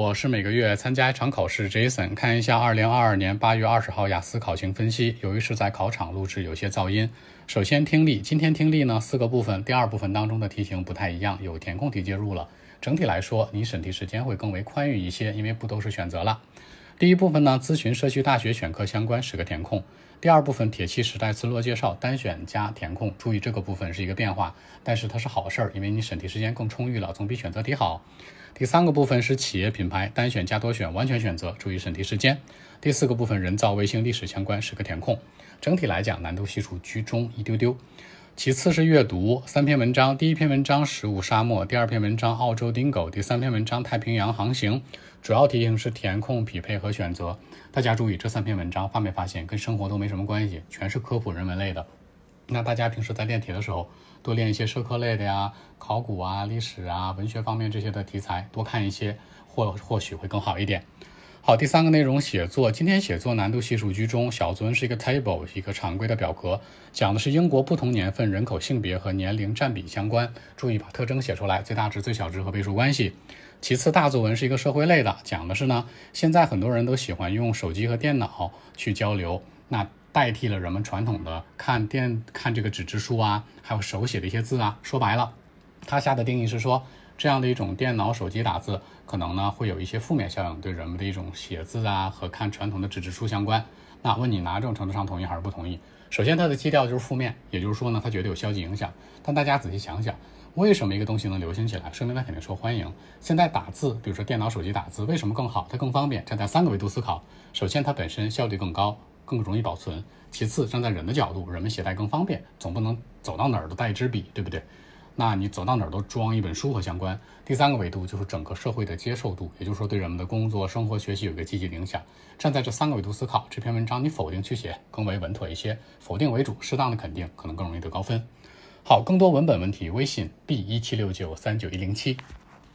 我是每个月参加一场考试，Jason，看一下二零二二年八月二十号雅思考情分析。由于是在考场录制，有些噪音。首先听力，今天听力呢四个部分，第二部分当中的题型不太一样，有填空题介入了。整体来说，你审题时间会更为宽裕一些，因为不都是选择了。第一部分呢，咨询社区大学选课相关十个填空。第二部分铁器时代自落介绍单选加填空，注意这个部分是一个变化，但是它是好事儿，因为你审题时间更充裕了，总比选择题好。第三个部分是企业品牌单选加多选完全选择，注意审题时间。第四个部分人造卫星历史相关十个填空，整体来讲难度系数居中一丢丢。其次是阅读三篇文章，第一篇文章食物沙漠，第二篇文章澳洲丁狗，第三篇文章太平洋航行。主要题型是填空、匹配和选择。大家注意，这三篇文章发没发现跟生活都没什么关系，全是科普人文类的。那大家平时在练题的时候，多练一些社科类的呀、考古啊、历史啊、文学方面这些的题材，多看一些，或或许会更好一点。好，第三个内容写作，今天写作难度系数居中。小作文是一个 table，一个常规的表格，讲的是英国不同年份人口性别和年龄占比相关。注意把特征写出来，最大值、最小值和倍数关系。其次，大作文是一个社会类的，讲的是呢，现在很多人都喜欢用手机和电脑去交流，那代替了人们传统的看电看这个纸质书啊，还有手写的一些字啊。说白了，他下的定义是说。这样的一种电脑、手机打字，可能呢会有一些负面效应，对人们的一种写字啊和看传统的纸质书相关。那问你哪种程度上同意还是不同意？首先，它的基调就是负面，也就是说呢，它觉得有消极影响。但大家仔细想想，为什么一个东西能流行起来？说明它肯定受欢迎。现在打字，比如说电脑、手机打字，为什么更好？它更方便。站在三个维度思考，首先它本身效率更高，更容易保存。其次，站在人的角度，人们携带更方便，总不能走到哪儿都带一支笔，对不对？那你走到哪儿都装一本书和相关。第三个维度就是整个社会的接受度，也就是说对人们的工作、生活、学习有一个积极影响。站在这三个维度思考，这篇文章你否定去写更为稳妥一些，否定为主，适当的肯定可能更容易得高分。好，更多文本问题，微信 b 一七六九三九一零七。